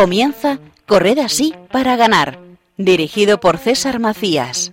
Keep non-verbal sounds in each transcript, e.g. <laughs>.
Comienza Corred así para ganar, dirigido por César Macías.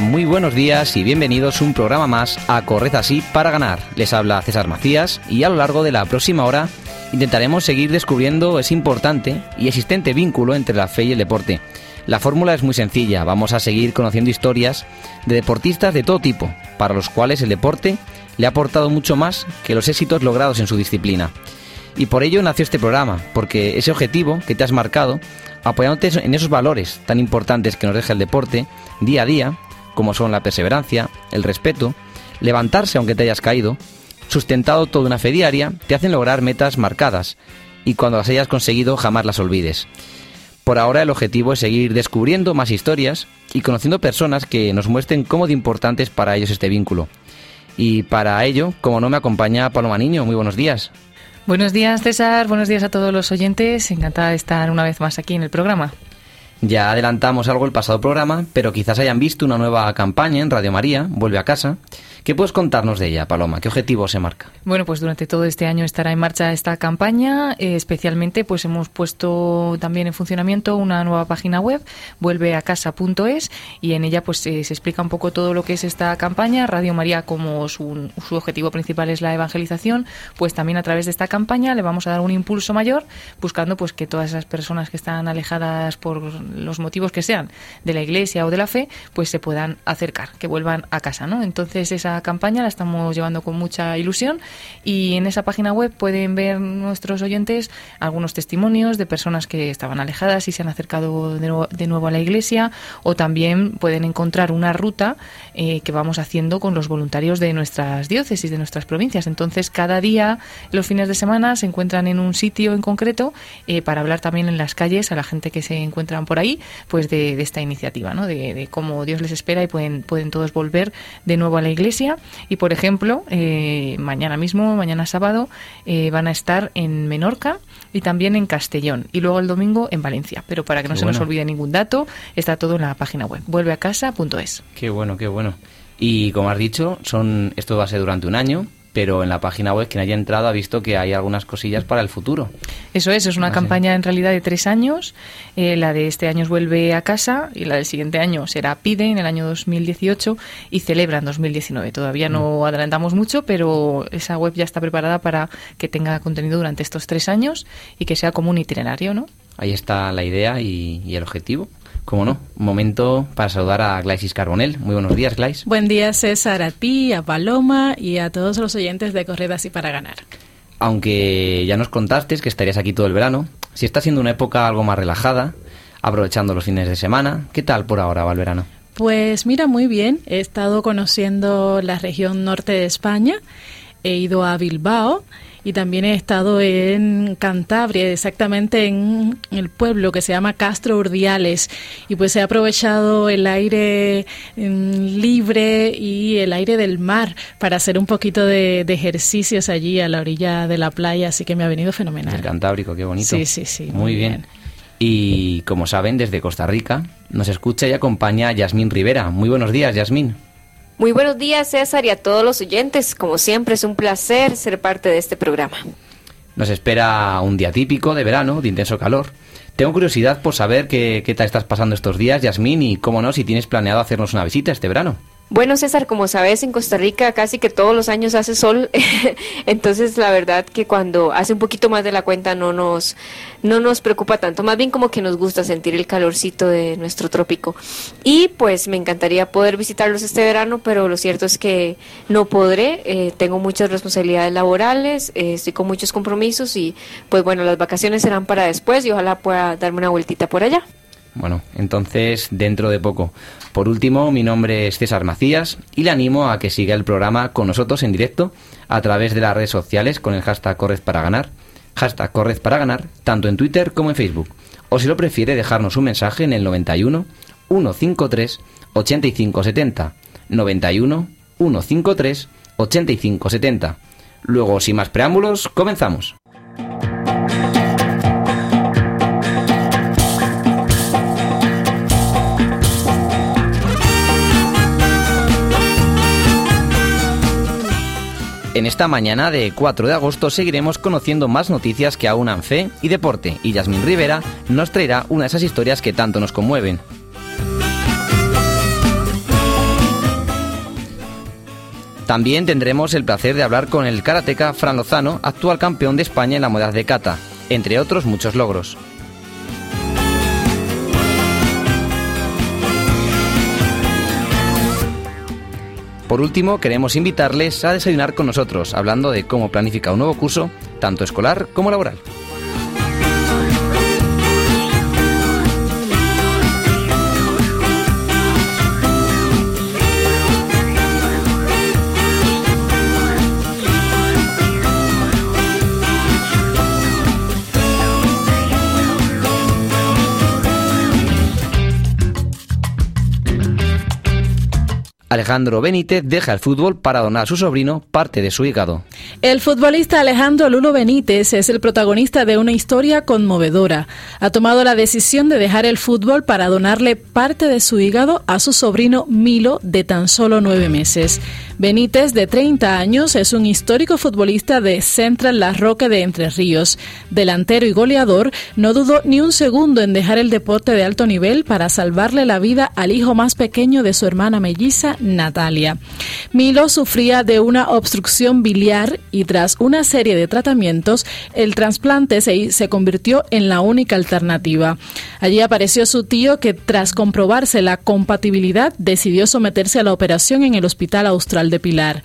Muy buenos días y bienvenidos un programa más a Corred así para ganar. Les habla César Macías y a lo largo de la próxima hora intentaremos seguir descubriendo ese importante y existente vínculo entre la fe y el deporte. La fórmula es muy sencilla, vamos a seguir conociendo historias de deportistas de todo tipo, para los cuales el deporte le ha aportado mucho más que los éxitos logrados en su disciplina. Y por ello nació este programa, porque ese objetivo que te has marcado, apoyándote en esos valores tan importantes que nos deja el deporte, día a día, como son la perseverancia, el respeto, levantarse aunque te hayas caído, sustentado toda una fe diaria, te hacen lograr metas marcadas y cuando las hayas conseguido jamás las olvides. Por ahora el objetivo es seguir descubriendo más historias y conociendo personas que nos muestren cómo de importante es para ellos este vínculo. Y para ello, como no me acompaña Paloma Niño, muy buenos días. Buenos días César, buenos días a todos los oyentes, encantada de estar una vez más aquí en el programa. Ya adelantamos algo el pasado programa, pero quizás hayan visto una nueva campaña en Radio María, Vuelve a casa, ¿Qué puedes contarnos de ella, Paloma? ¿Qué objetivo se marca? Bueno, pues durante todo este año estará en marcha esta campaña. Eh, especialmente, pues hemos puesto también en funcionamiento una nueva página web, vuelveacasa.es, y en ella pues eh, se explica un poco todo lo que es esta campaña. Radio María, como su, su objetivo principal es la evangelización, pues también a través de esta campaña le vamos a dar un impulso mayor, buscando pues que todas esas personas que están alejadas por los motivos que sean de la Iglesia o de la fe, pues se puedan acercar, que vuelvan a casa, ¿no? Entonces esa campaña la estamos llevando con mucha ilusión y en esa página web pueden ver nuestros oyentes algunos testimonios de personas que estaban alejadas y se han acercado de nuevo, a la iglesia o también pueden encontrar una ruta eh, que vamos haciendo con los voluntarios de nuestras diócesis, de nuestras provincias. Entonces cada día, los fines de semana, se encuentran en un sitio en concreto eh, para hablar también en las calles a la gente que se encuentran por ahí, pues de, esta iniciativa, ¿no? de, de cómo Dios les espera y pueden, pueden todos volver de nuevo a la iglesia y, por ejemplo, eh, mañana mismo, mañana sábado, eh, van a estar en Menorca y también en Castellón y luego el domingo en Valencia. Pero para que no se nos olvide ningún dato, está todo en la página web, vuelveacasa.es. Qué bueno, qué bueno. Y como has dicho, son esto va a ser durante un año, pero en la página web quien haya entrado ha visto que hay algunas cosillas para el futuro. Eso es, es una ah, campaña en realidad de tres años. Eh, la de este año vuelve a casa y la del siguiente año será PIDE en el año 2018 y celebra en 2019. Todavía no mm. adelantamos mucho, pero esa web ya está preparada para que tenga contenido durante estos tres años y que sea como un itinerario, ¿no? Ahí está la idea y el objetivo. Como no, un momento para saludar a Glaisis Carbonel. Muy buenos días, Glais. Buen día, César, a ti, a Paloma y a todos los oyentes de Corredas y para ganar. Aunque ya nos contaste que estarías aquí todo el verano, si está siendo una época algo más relajada, aprovechando los fines de semana, ¿qué tal por ahora va el verano? Pues mira, muy bien. He estado conociendo la región norte de España, he ido a Bilbao y también he estado en Cantabria, exactamente en el pueblo que se llama Castro Urdiales y pues he aprovechado el aire mm, libre y el aire del mar para hacer un poquito de, ejercicios allí a la orilla de la playa, así que me ha venido fenomenal. El Cantábrico, qué bonito. Sí, sí, sí. Muy, bien. Y como saben, desde Costa Rica nos escucha y acompaña Yasmín Rivera. Muy buenos días, Yasmín. Muy buenos días, César, y a todos los oyentes. Como siempre, es un placer ser parte de este programa. Nos espera un día típico de verano, de intenso calor. Tengo curiosidad por saber qué, qué tal estás pasando estos días, Yasmín, y cómo no, si tienes planeado hacernos una visita este verano. Bueno, César, como sabes, en Costa Rica casi que todos los años hace sol, <laughs> entonces la verdad que cuando hace un poquito más de la cuenta no nos, no nos preocupa tanto, más bien como que nos gusta sentir el calorcito de nuestro trópico. Y pues me encantaría poder visitarlos este verano, pero lo cierto es que no podré, eh, tengo muchas responsabilidades laborales, eh, estoy con muchos compromisos y pues bueno, las vacaciones serán para después y ojalá pueda darme una vueltita por allá. Bueno, entonces dentro de poco. Por último, mi nombre es César Macías y le animo a que siga el programa con nosotros en directo a través de las redes sociales con el hashtag Corres para ganar. Hashtag Corred para ganar, tanto en Twitter como en Facebook. O si lo prefiere, dejarnos un mensaje en el 91 153 8570. 91 153 8570. Luego, sin más preámbulos, comenzamos. En esta mañana de 4 de agosto seguiremos conociendo más noticias que aunan fe y deporte y Yasmin Rivera nos traerá una de esas historias que tanto nos conmueven. También tendremos el placer de hablar con el karateca Fran Lozano, actual campeón de España en la modalidad de kata, entre otros muchos logros. Por último, queremos invitarles a desayunar con nosotros, hablando de cómo planificar un nuevo curso, tanto escolar como laboral. Alejandro Benítez deja el fútbol para donar a su sobrino parte de su hígado. El futbolista Alejandro Lulo Benítez es el protagonista de una historia conmovedora. Ha tomado la decisión de dejar el fútbol para donarle parte de su hígado a su sobrino Milo de tan solo nueve meses. Benítez, de 30 años, es un histórico futbolista de Central La Roque de Entre Ríos. Delantero y goleador, no dudó ni un segundo en dejar el deporte de alto nivel para salvarle la vida al hijo más pequeño de su hermana melliza, Natalia. Milo sufría de una obstrucción biliar y tras una serie de tratamientos, el trasplante se, se convirtió en la única alternativa. Allí apareció su tío que tras comprobarse la compatibilidad decidió someterse a la operación en el Hospital Austral de Pilar.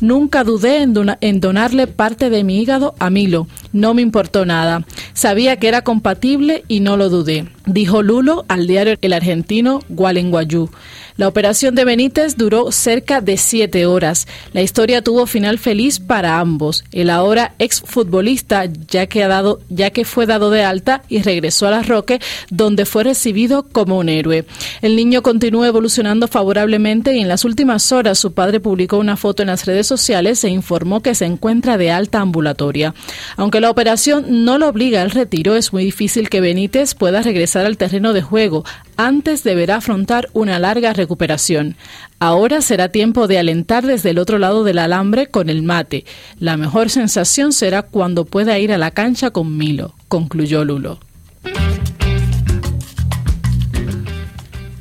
Nunca dudé en, en, donarle parte de mi hígado a Milo. No me importó nada. Sabía que era compatible y no lo dudé, dijo Lulo al diario El Argentino Gualenguayú. La operación de Benítez duró cerca de siete horas. La historia tuvo final feliz para ambos. El ahora exfutbolista, ya que, ha dado, ya que fue dado de alta y regresó a la Roque, donde fue recibido como un héroe. El niño continúa evolucionando favorablemente y en las últimas horas su padre publicó una foto en las redes sociales e informó que se encuentra de alta ambulatoria. Aunque la operación no lo obliga al retiro, es muy difícil que Benítez pueda regresar al terreno de juego. Antes deberá afrontar una larga recuperación. Ahora será tiempo de alentar desde el otro lado del alambre con el mate. La mejor sensación será cuando pueda ir a la cancha con Milo, concluyó Lulo.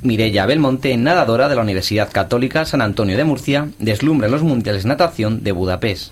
Mireya Belmonte, nadadora de la Universidad Católica San Antonio de Murcia, deslumbra los Mundiales Natación de Budapest.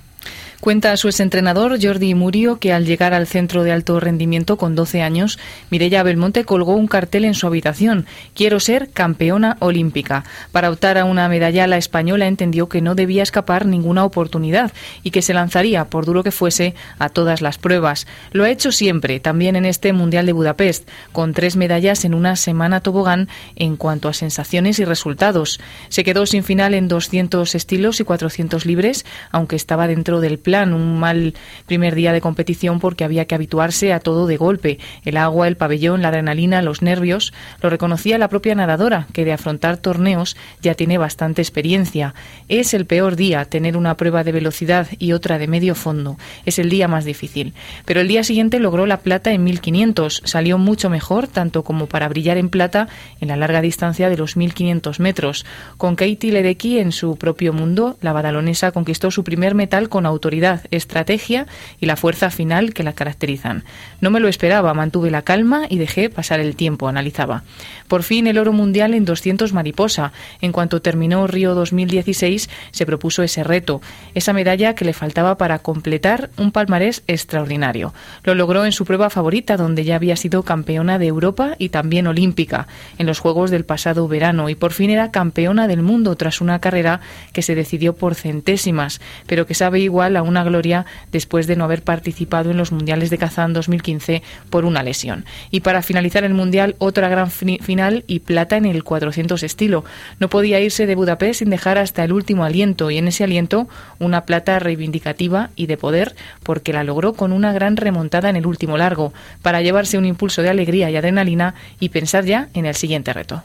Cuenta su exentrenador Jordi Murio que al llegar al centro de alto rendimiento con 12 años, Mireia Belmonte colgó un cartel en su habitación: Quiero ser campeona olímpica. Para optar a una medalla, la española entendió que no debía escapar ninguna oportunidad y que se lanzaría, por duro que fuese, a todas las pruebas. Lo ha hecho siempre, también en este Mundial de Budapest, con tres medallas en una semana tobogán en cuanto a sensaciones y resultados. Se quedó sin final en 200 estilos y 400 libres, aunque estaba dentro del plan un mal primer día de competición porque había que habituarse a todo de golpe, el agua, el pabellón, la adrenalina, los nervios, lo reconocía la propia nadadora, que de afrontar torneos ya tiene bastante experiencia. Es el peor día tener una prueba de velocidad y otra de medio fondo, es el día más difícil. Pero el día siguiente logró la plata en 1500, salió mucho mejor, tanto como para brillar en plata en la larga distancia de los 1500 metros. Con Katie Ledecky en su propio mundo, la badalonesa conquistó su primer metal con autoridad estrategia y la fuerza final que la caracterizan. No me lo esperaba, mantuve la calma y dejé pasar el tiempo, analizaba. Por fin el oro mundial en 200 mariposa. En cuanto terminó Río 2016, se propuso ese reto, esa medalla que le faltaba para completar un palmarés extraordinario. Lo logró en su prueba favorita, donde ya había sido campeona de Europa y también olímpica en los Juegos del pasado verano y por fin era campeona del mundo tras una carrera que se decidió por centésimas, pero que sabe igual a una una gloria después de no haber participado en los Mundiales de Kazán 2015 por una lesión. Y para finalizar el Mundial, otra gran final y plata en el 400 estilo. No podía irse de Budapest sin dejar hasta el último aliento y en ese aliento una plata reivindicativa y de poder porque la logró con una gran remontada en el último largo para llevarse un impulso de alegría y adrenalina y pensar ya en el siguiente reto.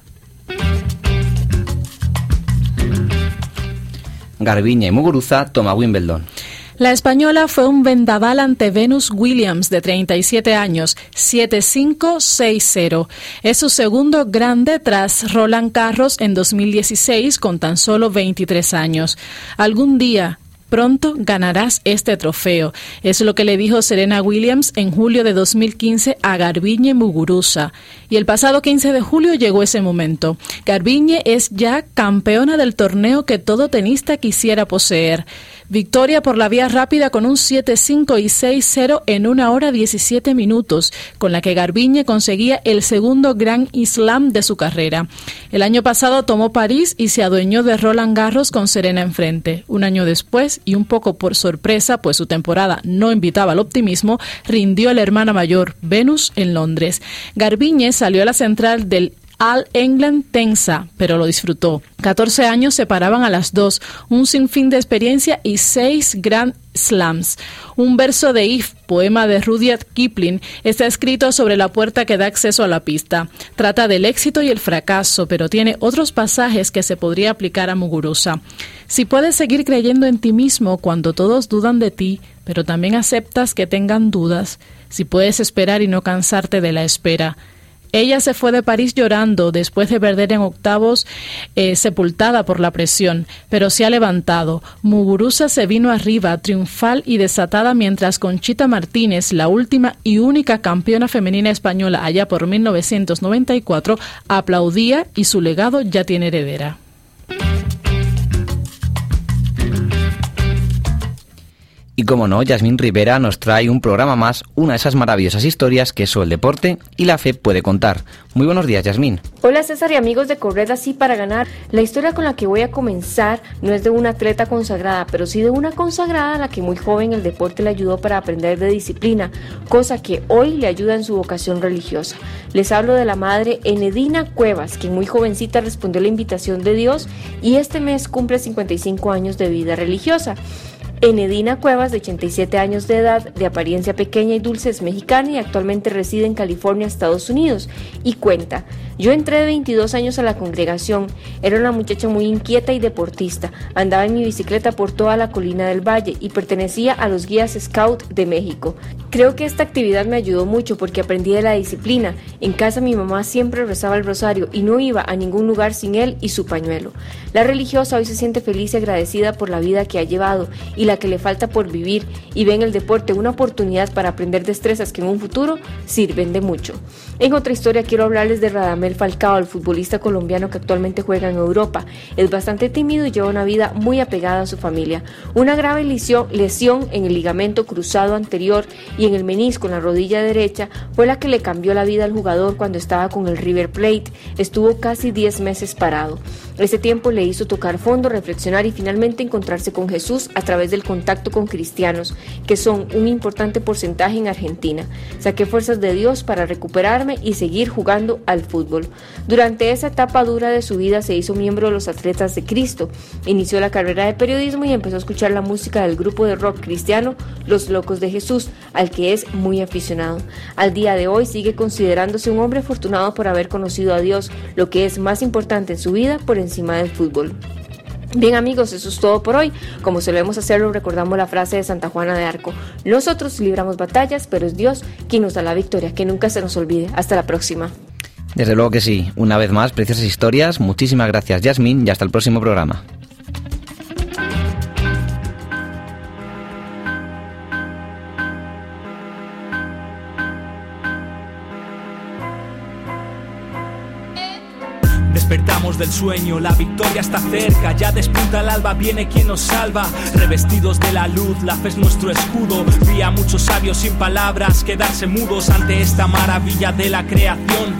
Garbiña y Muguruza toma Wimbledon. La española fue un vendaval ante Venus Williams, de 37 años, 7-5-6-0. Es su segundo grande tras Roland Carros en 2016 con tan solo 23 años. Algún día Pronto ganarás este trofeo. Es lo que le dijo Serena Williams en julio de 2015 a Garbiñe Muguruza. Y el pasado 15 de julio llegó ese momento. Garbiñe es ya campeona del torneo que todo tenista quisiera poseer. Victoria por la vía rápida con un 7-5 y 6-0 en una hora 17 minutos, con la que Garbiñe conseguía el segundo Gran Slam de su carrera. El año pasado tomó París y se adueñó de Roland Garros con Serena enfrente. Un año después, y un poco por sorpresa, pues su temporada no invitaba al optimismo, rindió la hermana mayor, Venus, en Londres. Garbiñe salió a la central del All England tensa, pero lo disfrutó. 14 años separaban a las dos, un sinfín de experiencia y seis Grand Slams. Un verso de If, poema de Rudyard Kipling, está escrito sobre la puerta que da acceso a la pista. Trata del éxito y el fracaso, pero tiene otros pasajes que se podría aplicar a Muguruza. Si puedes seguir creyendo en ti mismo cuando todos dudan de ti, pero también aceptas que tengan dudas, si puedes esperar y no cansarte de la espera, ella se fue de París llorando después de perder en octavos, eh, sepultada por la presión, pero se ha levantado. Muguruza se vino arriba, triunfal y desatada, mientras Conchita Martínez, la última y única campeona femenina española allá por 1994, aplaudía y su legado ya tiene heredera. Y como no, Yasmín Rivera nos trae un programa más, una de esas maravillosas historias que eso el deporte y la fe puede contar. Muy buenos días, Yasmín. Hola César y amigos de Corred así para ganar. La historia con la que voy a comenzar no es de una atleta consagrada, pero sí de una consagrada a la que muy joven el deporte le ayudó para aprender de disciplina, cosa que hoy le ayuda en su vocación religiosa. Les hablo de la madre Enedina Cuevas, quien muy jovencita respondió la invitación de Dios y este mes cumple 55 años de vida religiosa. Enedina Cuevas, de 87 años de edad, de apariencia pequeña y dulce, es mexicana y actualmente reside en California, Estados Unidos. Y cuenta, yo entré de 22 años a la congregación, era una muchacha muy inquieta y deportista, andaba en mi bicicleta por toda la colina del valle y pertenecía a los guías Scout de México. Creo que esta actividad me ayudó mucho porque aprendí de la disciplina. En casa mi mamá siempre rezaba el rosario y no iba a ningún lugar sin él y su pañuelo. La religiosa hoy se siente feliz y agradecida por la vida que ha llevado y la que le falta por vivir y ve en el deporte una oportunidad para aprender destrezas que en un futuro sirven de mucho. En otra historia quiero hablarles de Radamel Falcao, el futbolista colombiano que actualmente juega en Europa. Es bastante tímido y lleva una vida muy apegada a su familia. Una grave lesión, lesión en el ligamento cruzado anterior y en el menisco en la rodilla derecha fue la que le cambió la vida al jugador cuando estaba con el River Plate. Estuvo casi 10 meses parado. Ese tiempo le hizo tocar fondo, reflexionar y finalmente encontrarse con Jesús a través del contacto con cristianos, que son un importante porcentaje en Argentina. Saqué fuerzas de Dios para recuperarme y seguir jugando al fútbol. Durante esa etapa dura de su vida se hizo miembro de los Atletas de Cristo. Inició la carrera de periodismo y empezó a escuchar la música del grupo de rock cristiano Los Locos de Jesús, al que es muy aficionado. Al día de hoy sigue considerándose un hombre afortunado por haber conocido a Dios, lo que es más importante en su vida por encima del fútbol. Bien amigos, eso es todo por hoy. Como solemos hacerlo, recordamos la frase de Santa Juana de Arco. Nosotros libramos batallas, pero es Dios quien nos da la victoria. Que nunca se nos olvide. Hasta la próxima. Desde luego que sí. Una vez más, preciosas historias. Muchísimas gracias, Yasmin, y hasta el próximo programa. Del sueño, la victoria está cerca, ya despunta el alba, viene quien nos salva. Revestidos de la luz, la fe es nuestro escudo. Vi a muchos sabios sin palabras quedarse mudos ante esta maravilla de la creación.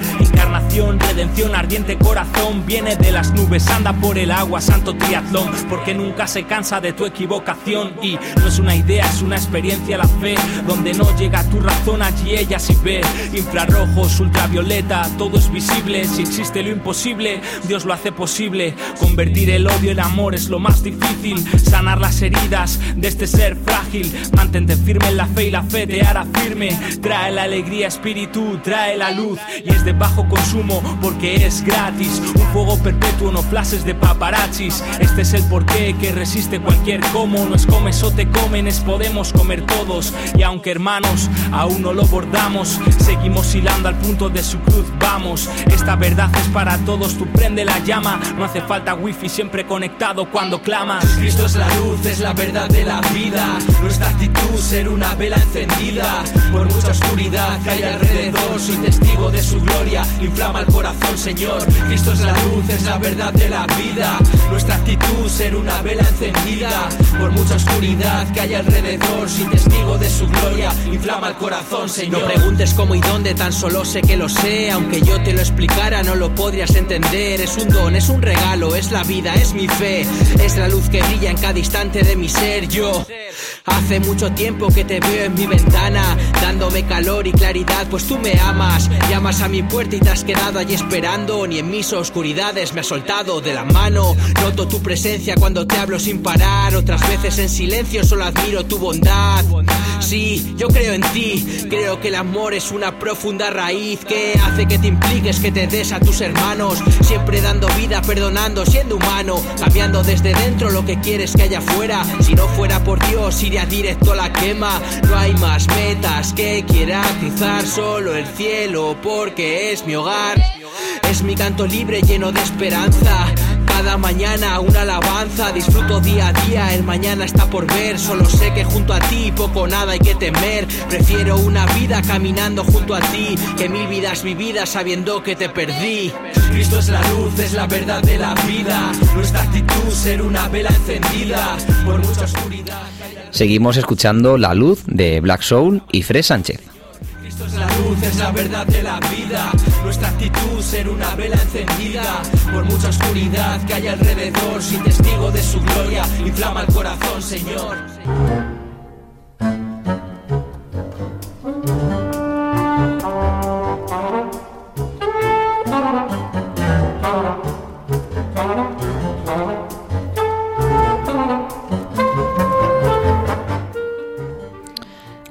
Encarnación redención, ardiente corazón, viene de las nubes, anda por el agua, santo triatlón, porque nunca se cansa de tu equivocación y no es una idea, es una experiencia la fe, donde no llega tu razón, allí ella sí ve, infrarrojos, ultravioleta, todo es visible, si existe lo imposible, Dios lo hace posible, convertir el odio en amor es lo más difícil, sanar las heridas de este ser frágil, mantente firme en la fe y la fe te hará firme, trae la alegría espíritu, trae la luz y es de bajo consumo porque es gratis, un fuego perpetuo, no flashes de paparazzis, este es el porqué que resiste cualquier cómo, no es comes o te comen, es podemos comer todos. Y aunque hermanos aún no lo bordamos, seguimos hilando al punto de su cruz, vamos, esta verdad es para todos, tú prende la llama, no hace falta wifi siempre conectado cuando clamas. Cristo es la luz, es la verdad de la vida, nuestra actitud ser una vela encendida, por mucha oscuridad que hay alrededor, soy testigo de su gloria, inflama el corazón Señor, Cristo es la luz, es la verdad de la vida, nuestra actitud ser una vela encendida, por mucha oscuridad que hay alrededor, soy testigo de su gloria, inflama el corazón Señor. No preguntes cómo y dónde, tan solo sé que lo sé, aunque yo te lo explicara no lo podrías entender, es un don, es un regalo, es la vida, es mi fe, es la luz que brilla en cada instante de mi ser, yo hace mucho tiempo que te veo en mi ventana, dándome calor y claridad, pues tú me amas, llamas a mi puerta y te has quedado allí esperando, ni en mis oscuridades me has soltado de la mano, noto tu presencia cuando te hablo sin parar, otras veces en silencio solo admiro tu bondad, sí, yo creo en ti, creo que el amor es una profunda raíz que hace que te impliques, que te des a tus hermanos, siempre dando vida, perdonando, siendo humano, cambiando desde dentro lo que quieres que haya fuera, si no fuera por Dios iría directo a la quema, no hay más metas que quiera cruzar, solo el cielo porque es mi hogar, es mi canto libre lleno de esperanza. Cada mañana una alabanza, disfruto día a día, el mañana está por ver, solo sé que junto a ti poco nada hay que temer, prefiero una vida caminando junto a ti, que mil vidas vividas sabiendo que te perdí. Cristo es la luz, es la verdad de la vida, nuestra actitud ser una vela encendida, por mucha oscuridad. Seguimos escuchando La Luz de Black Soul y Fred Sánchez. La luz, es la verdad de la vida, nuestra actitud ser una vela encendida, por mucha oscuridad que hay alrededor, soy testigo de su gloria, inflama el corazón, Señor.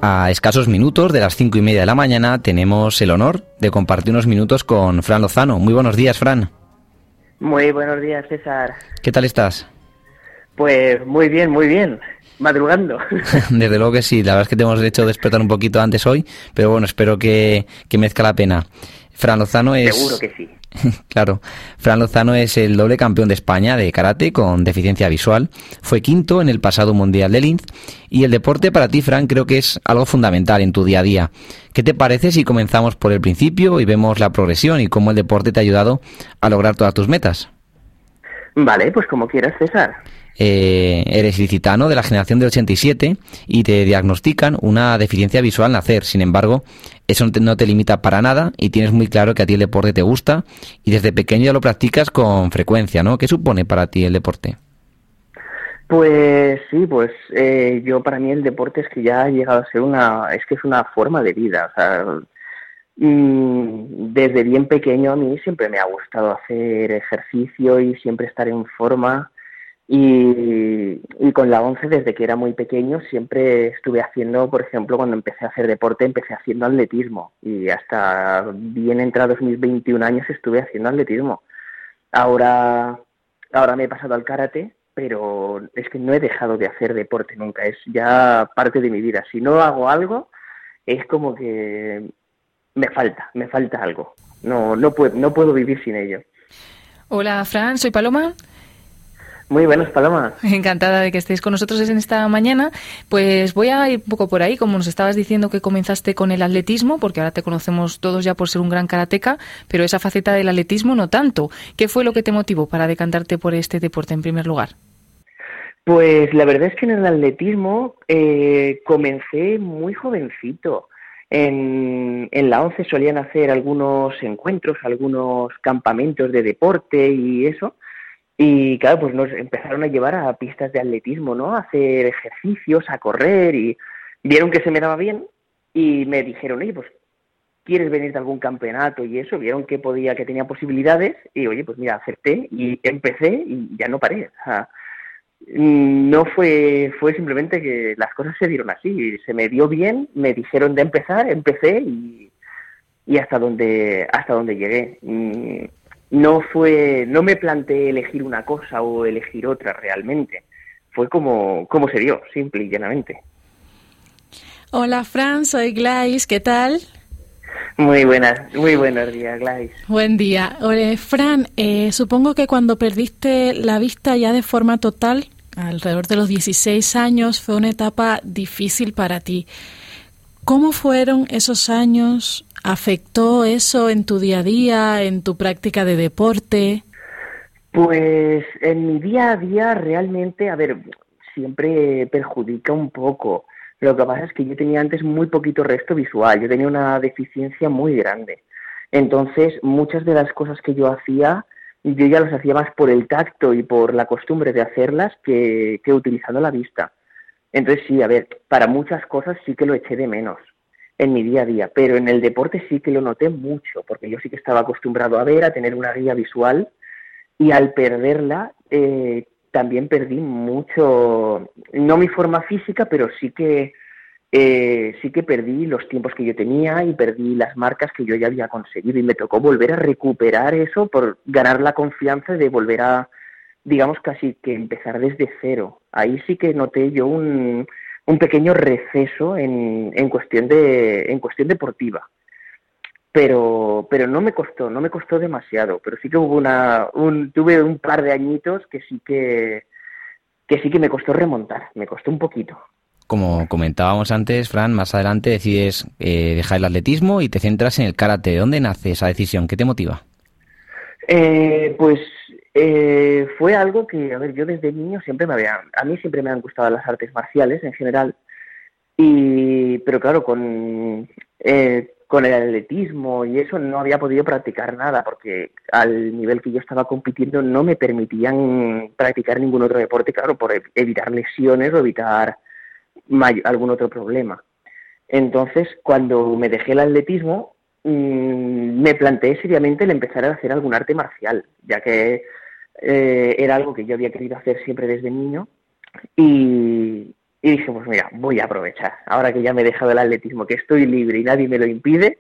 A escasos minutos de las cinco y media de la mañana tenemos el honor de compartir unos minutos con Fran Lozano. Muy buenos días, Fran. Muy buenos días, César. ¿Qué tal estás? Pues muy bien, muy bien. Madrugando. <laughs> Desde luego que sí, la verdad es que te hemos hecho despertar un poquito antes hoy, pero bueno, espero que, que merezca la pena. Fran Lozano es... Seguro que sí. <laughs> claro, Fran Lozano es el doble campeón de España de karate con deficiencia visual. Fue quinto en el pasado Mundial de Linz. Y el deporte para ti, Fran, creo que es algo fundamental en tu día a día. ¿Qué te parece si comenzamos por el principio y vemos la progresión y cómo el deporte te ha ayudado a lograr todas tus metas? Vale, pues como quieras, César. Eh, eres licitano de la generación del 87 y te diagnostican una deficiencia visual al nacer. Sin embargo, eso no te, no te, limita para nada y tienes muy claro que a ti el deporte te gusta y desde pequeño ya lo practicas con frecuencia, ¿no? ¿Qué supone para ti el deporte? Pues sí, pues eh, yo para mí el deporte es que ya ha llegado a ser una, es que es una forma de vida, o sea, desde bien pequeño a mí siempre me ha gustado hacer ejercicio y siempre estar en forma y, con la ONCE, desde que era muy pequeño, siempre estuve haciendo, por ejemplo, cuando empecé a hacer deporte, empecé haciendo atletismo. Y hasta bien entrados mis 21 años estuve haciendo atletismo. Ahora, ahora me he pasado al karate, pero es que no he dejado de hacer deporte nunca. Es ya parte de mi vida. Si no hago algo, es como que me falta, me falta algo. No, no, puedo, no puedo vivir sin ello. Hola, Fran, soy Paloma. Muy buenas, Paloma. Encantada de que estéis con nosotros en esta mañana. Pues voy a ir un poco por ahí, como nos estabas diciendo que comenzaste con el atletismo, porque ahora te conocemos todos ya por ser un gran karateca, pero esa faceta del atletismo no tanto. ¿Qué fue lo que te motivó para decantarte por este deporte en primer lugar? Pues la verdad es que en el atletismo eh, comencé muy jovencito En, en la ONCE solían hacer algunos encuentros, algunos campamentos de deporte y eso. Y claro, pues nos empezaron a llevar a pistas de atletismo, ¿no? A hacer ejercicios, a correr y vieron que se me daba bien y me dijeron, oye, pues ¿quieres venir de algún campeonato y eso? Vieron que podía, que tenía posibilidades y oye, pues mira, acerté y empecé y ya no paré. O sea, Mm, no fue, fue simplemente que las cosas se dieron así, se me dio bien, me dijeron de empezar, empecé y, y hasta donde, hasta donde llegué. No fue, no me planteé elegir una cosa o elegir otra realmente. Fue como, como se dio, simple y llanamente. Hola Fran, soy Glais, ¿qué tal? Muy buenas, muy buenos días, Gladys. Buen día. Fran, eh, supongo que cuando perdiste la vista ya de forma total, alrededor de los 16 años, fue una etapa difícil para ti. ¿Cómo fueron esos años? ¿Afectó eso en tu día a día, en tu práctica de deporte? Pues en mi día a día realmente, a ver, siempre perjudica un poco lo que pasa es que yo tenía antes muy poquito resto visual, yo tenía una deficiencia muy grande. Entonces, muchas de las cosas que yo hacía, yo ya las hacía más por el tacto y por la costumbre de hacerlas que, que utilizando la vista. Entonces, sí, a ver, para muchas cosas sí que lo eché de menos en mi día a día, pero en el deporte sí que lo noté mucho, porque yo sí que estaba acostumbrado a ver, a tener una guía visual, y al perderla, eh, también perdí mucho, no mi forma física, pero sí que eh, sí que perdí los tiempos que yo tenía y perdí las marcas que yo ya había conseguido y me tocó volver a recuperar eso por ganar la confianza de volver a, digamos, casi que empezar desde cero. Ahí sí que noté yo un, un pequeño receso en, en, cuestión de, en cuestión deportiva. Pero pero no me costó no me costó demasiado pero sí que hubo una un, tuve un par de añitos que sí que que sí que me costó remontar me costó un poquito. Como comentábamos antes Fran más adelante decides eh, dejar el atletismo y te centras en el karate. ¿de dónde nace esa decisión qué te motiva eh, pues eh, fue algo que a ver yo desde niño siempre me había a mí siempre me han gustado las artes marciales en general y pero claro con eh, con el atletismo y eso no había podido practicar nada porque al nivel que yo estaba compitiendo no me permitían practicar ningún otro deporte, claro, por evitar lesiones o evitar algún otro problema. Entonces, cuando me dejé el atletismo, mm, me planteé seriamente el empezar a hacer algún arte marcial, ya que eh, era algo que yo había querido hacer siempre desde niño y, dije, pues mira, voy a aprovechar. Ahora que ya me he dejado el atletismo, que estoy libre y nadie me lo impide,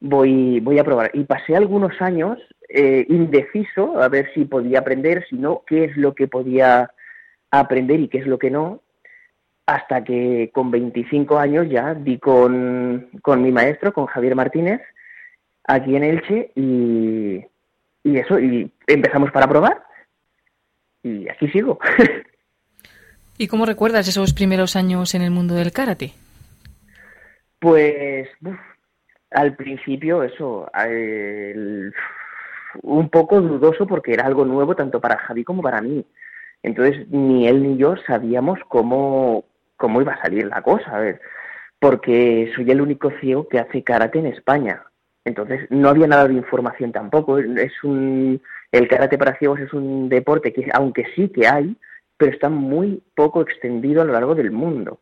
voy, voy a probar. Y pasé algunos años eh, indeciso a ver si podía aprender, si no, qué es lo que podía aprender y qué es lo que no, hasta que con 25 años ya di con, con mi maestro, con Javier Martínez, aquí en Elche, y, y eso, y empezamos para probar, y aquí sigo. <laughs> ¿Y cómo recuerdas esos primeros años en el mundo del karate? Pues al principio eso, un poco dudoso porque era algo nuevo tanto para Javi como para mí. Entonces ni él ni yo sabíamos cómo, cómo iba a salir la cosa, a ver, porque soy el único ciego que hace karate en España. Entonces no había nada de información tampoco. Es un, el karate para ciegos es un deporte que aunque sí que hay, pero está muy poco extendido a lo largo del mundo.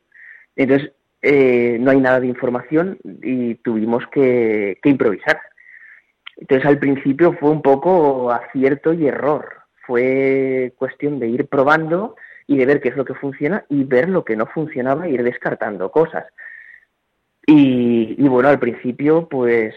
Entonces, eh, no hay nada de información y tuvimos que, improvisar. Entonces, al principio fue un poco acierto y error. Fue cuestión de ir probando y de ver qué es lo que funciona y ver lo que no funcionaba e ir descartando cosas. Y, bueno, al principio, pues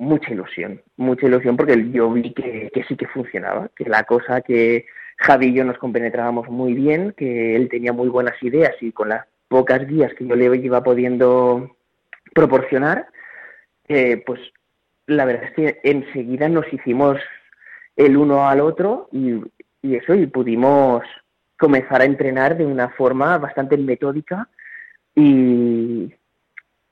mucha ilusión, mucha ilusión porque yo vi que sí que funcionaba, que la cosa que Javi y yo nos compenetrábamos muy bien, que él tenía muy buenas ideas y con las pocas guías que yo le iba pudiendo proporcionar, eh, pues la verdad es que enseguida nos hicimos el uno al otro y, eso, y pudimos comenzar a entrenar de una forma bastante metódica y,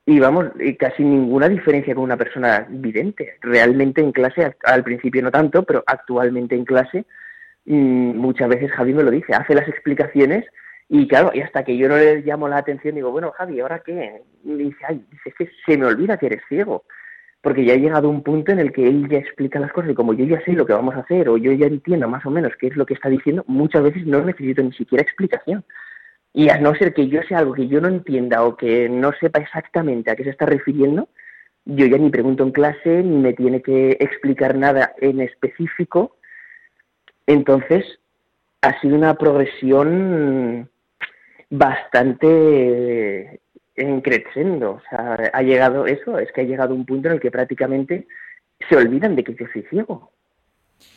y vamos, casi ninguna diferencia con una persona vidente. Realmente en clase, al principio no tanto, pero actualmente en clase muchas veces Javi me lo dice, hace las explicaciones Y claro, y hasta que yo no le llamo la atención, digo, bueno, Javi, ¿ahora qué? Y dice, ay, dice, es que se me olvida que eres ciego. Porque ya ha llegado un punto en el que él ya explica las cosas y como yo ya sé lo que vamos a hacer o yo ya entiendo más o menos qué es lo que está diciendo, muchas veces no necesito ni siquiera explicación. Y a no ser que yo sea algo que yo no entienda o que no sepa exactamente a qué se está refiriendo, yo ya ni pregunto en clase ni me tiene que explicar nada en específico. Entonces, ha sido una progresión bastante crecendo. O sea, ha llegado eso, es que ha llegado un punto en el que prácticamente se olvidan de que yo soy ciego.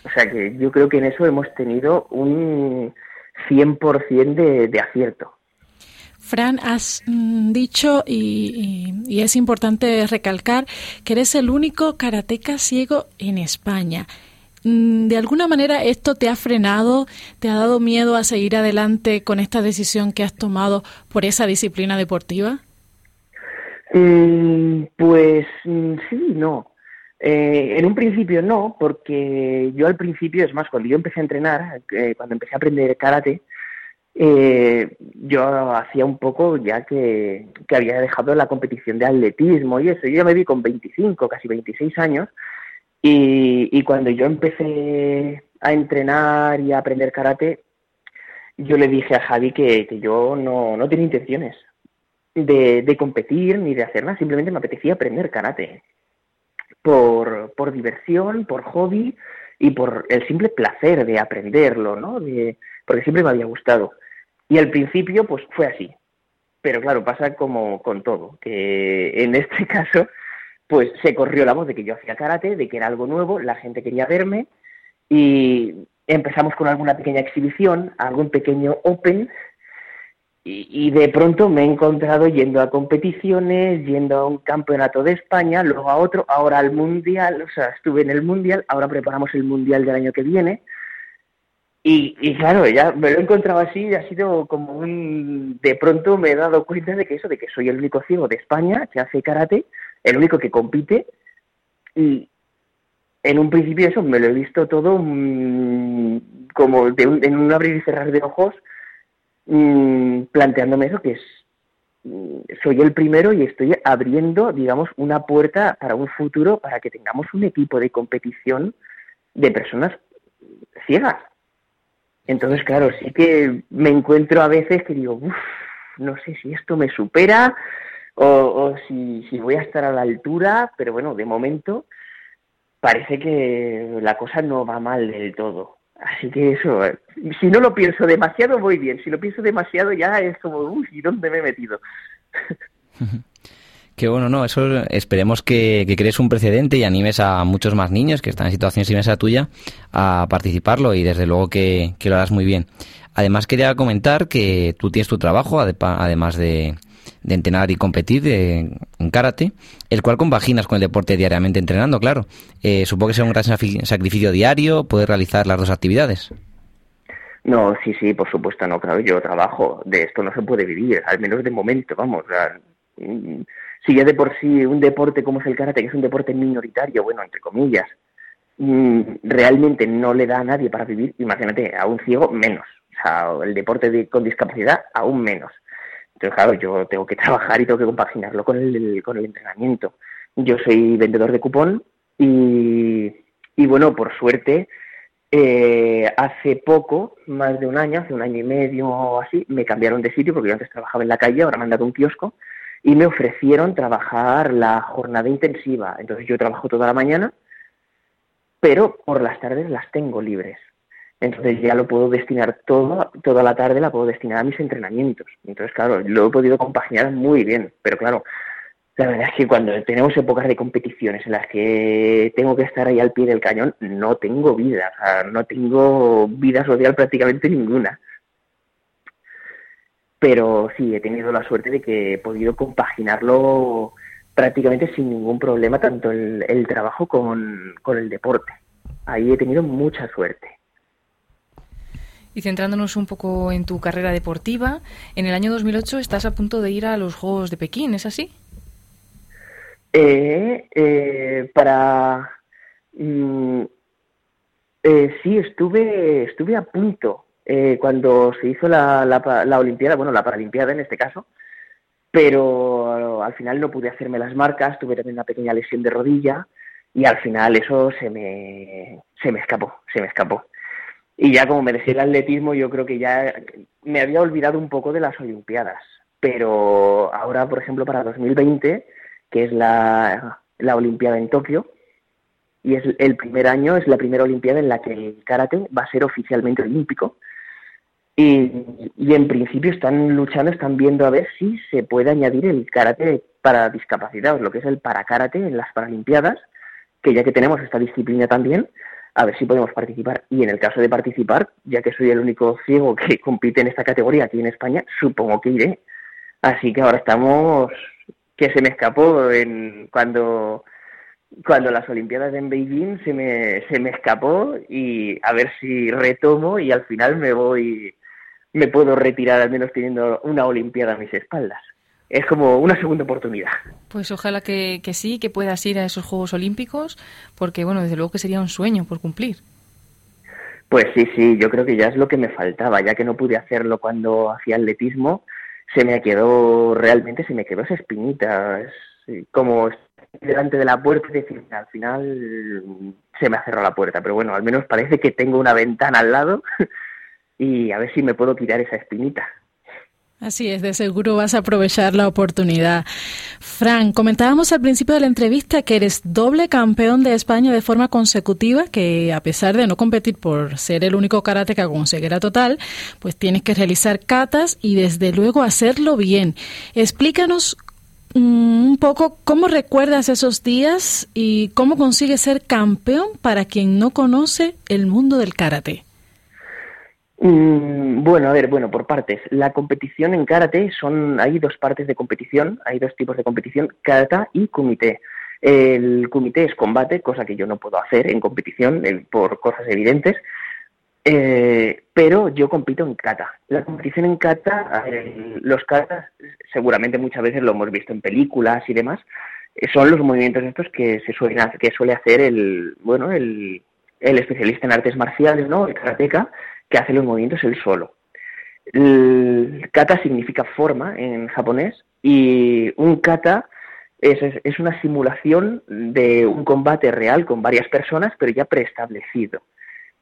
O sea que yo creo que en eso hemos tenido un 100% de, de acierto. Fran, has mm, dicho, y, y, es importante recalcar, que eres el único karateca ciego en España. Mm, ¿De alguna manera esto te ha frenado, te ha dado miedo a seguir adelante con esta decisión que has tomado por esa disciplina deportiva? Mm, pues sí, no. Eh, en un principio no, porque yo al principio, es más, cuando yo empecé a entrenar, eh, cuando empecé a aprender karate, eh, yo hacía un poco ya que, había dejado la competición de atletismo y eso. Yo ya me vi con 25, casi 26 años, y, cuando yo empecé a entrenar y a aprender karate, yo le dije a Javi que, yo no, no tenía intenciones de, competir ni de hacer nada, simplemente me apetecía aprender karate. Por, por diversión, por hobby y por el simple placer de aprenderlo, ¿no? De, porque siempre me había gustado. Y al principio, pues fue así. Pero claro, pasa como con todo, que en este <laughs> caso, pues se corrió la voz de que yo hacía karate, de que era algo nuevo, la gente quería verme y empezamos con alguna pequeña exhibición, algún pequeño open y, de pronto me he encontrado yendo a competiciones, yendo a un campeonato de España, luego a otro, ahora al mundial, o sea, estuve en el mundial, ahora preparamos el mundial del año que viene. Y, y, claro, ya me lo he encontrado así y ha sido como un... De pronto me he dado cuenta de que eso, de que soy el único ciego de España que hace karate, el único que compite. Y en un principio eso me lo he visto todo mmm, como de un, en un abrir y cerrar de ojos mmm, planteándome eso que es mm, soy el primero y estoy abriendo, digamos, una puerta para un futuro para que tengamos un equipo de competición de personas ciegas entonces, claro, sí que me encuentro a veces que digo, uff, no sé si esto me supera o, si, voy a estar a la altura, pero bueno, de momento parece que la cosa no va mal del todo. Así que eso, eh, si no lo pienso demasiado, voy bien. Si lo pienso demasiado, ya es como, uff, ¿y dónde me he metido? <laughs> Que bueno, no, eso esperemos que, que, crees un precedente y animes a muchos más niños que están en situaciones similares a tuya a participarlo y desde luego que, que, lo harás muy bien. Además quería comentar que tú tienes tu trabajo, además de, de entrenar y competir de, en karate, el cual compaginas con el deporte diariamente entrenando, claro. Eh, supongo que sea un gran sacrificio diario poder realizar las dos actividades. No, sí, sí, por supuesto, no, claro, yo trabajo, de esto no se puede vivir, al menos de momento, vamos, si ya de por sí un deporte como es el karate, que es un deporte minoritario, bueno, entre comillas, mm, realmente no le da a nadie para vivir, imagínate, a un ciego menos. O sea, el deporte de, con discapacidad aún menos. Entonces, claro, yo tengo que trabajar y tengo que compaginarlo con el, con el entrenamiento. Yo soy vendedor de cupón y, y bueno, por suerte, eh, hace poco, más de un año, hace un año y medio o así, me cambiaron de sitio porque yo antes trabajaba en la calle, ahora me han dado un kiosco y me ofrecieron trabajar la jornada intensiva. Entonces yo trabajo toda la mañana, pero por las tardes las tengo libres. Entonces ya lo puedo destinar todo, toda la tarde la puedo destinar a mis entrenamientos. Entonces, claro, lo he podido compaginar muy bien. Pero claro, la verdad es que cuando tenemos épocas de competiciones en las que tengo que estar ahí al pie del cañón, no tengo vida, o sea, no tengo vida social prácticamente ninguna pero sí, he tenido la suerte de que he podido compaginarlo prácticamente sin ningún problema, tanto el, el trabajo con, con el deporte. Ahí he tenido mucha suerte. Y centrándonos un poco en tu carrera deportiva, en el año 2008 estás a punto de ir a los Juegos de Pekín, ¿es así? Eh, eh, para... Mm, eh, sí, estuve, estuve a punto, eh, cuando se hizo la, la, la Olimpiada, bueno, la Paralimpiada en este caso, pero al final no pude hacerme las marcas, tuve también una pequeña lesión de rodilla y al final eso se me, se me escapó, se me escapó. Y ya como me decía el atletismo, yo creo que ya me había olvidado un poco de las Olimpiadas, pero ahora, por ejemplo, para 2020, que es la, la Olimpiada en Tokio, y es el primer año, es la primera Olimpiada en la que el karate va a ser oficialmente olímpico, y, en principio están luchando, están viendo a ver si se puede añadir el karate para discapacitados, lo que es el parakarate en las Paralimpiadas, que ya que tenemos esta disciplina también, a ver si podemos participar. Y en el caso de participar, ya que soy el único ciego que <laughs> compite en esta categoría aquí en España, supongo que iré. Así que ahora estamos, que se me escapó en cuando cuando las Olimpiadas en Beijing se me, se me escapó y a ver si retomo y al final me voy me puedo retirar al menos teniendo una Olimpiada a mis espaldas. Es como una segunda oportunidad. Pues ojalá que, que sí, que puedas ir a esos Juegos Olímpicos, porque bueno, desde luego que sería un sueño por cumplir. Pues sí, sí, yo creo que ya es lo que me faltaba, ya que no pude hacerlo cuando hacía atletismo, se me quedó, realmente se me quedó esa espinita, como delante de la puerta y decir, al final se me ha cerrado la puerta, pero bueno, al menos parece que tengo una ventana al lado <laughs> y a ver si me puedo quitar esa espinita. Así es, de seguro vas a aprovechar la oportunidad. Fran, comentábamos al principio de la entrevista que eres doble campeón de España de forma consecutiva, que a pesar de no competir por ser el único karateka con ceguera total, pues tienes que realizar catas y desde luego hacerlo bien. Explícanos mm, un poco cómo recuerdas esos días y cómo consigues ser campeón para quien no conoce el mundo del karate. Mm, bueno, a ver, bueno, por partes. La competición en karate son, hay dos partes de competición, hay dos tipos de competición, kata y kumite. El kumite es combate, cosa que yo no puedo hacer en competición por cosas evidentes, eh, pero yo compito en kata. La competición en kata, los katas, seguramente muchas veces lo hemos visto en películas y demás, eh, son los movimientos estos que se suelen que suele hacer el, bueno, el, el especialista en artes marciales, ¿no? El karateka, que hace los movimientos él solo. El kata significa forma en japonés y un kata es, una simulación de un combate real con varias personas, pero ya preestablecido.